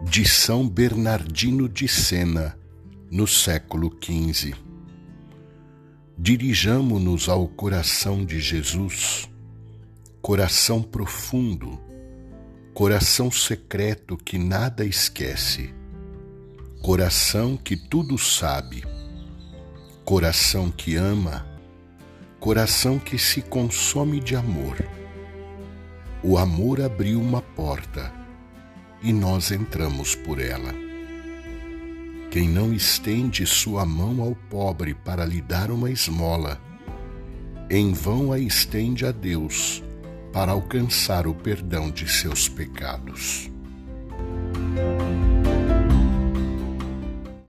de São Bernardino de Sena, no século XV. Dirijamo-nos ao coração de Jesus, coração profundo, coração secreto que nada esquece, coração que tudo sabe, coração que ama, coração que se consome de amor. O amor abriu uma porta e nós entramos por ela. Quem não estende sua mão ao pobre para lhe dar uma esmola, em vão a estende a Deus para alcançar o perdão de seus pecados.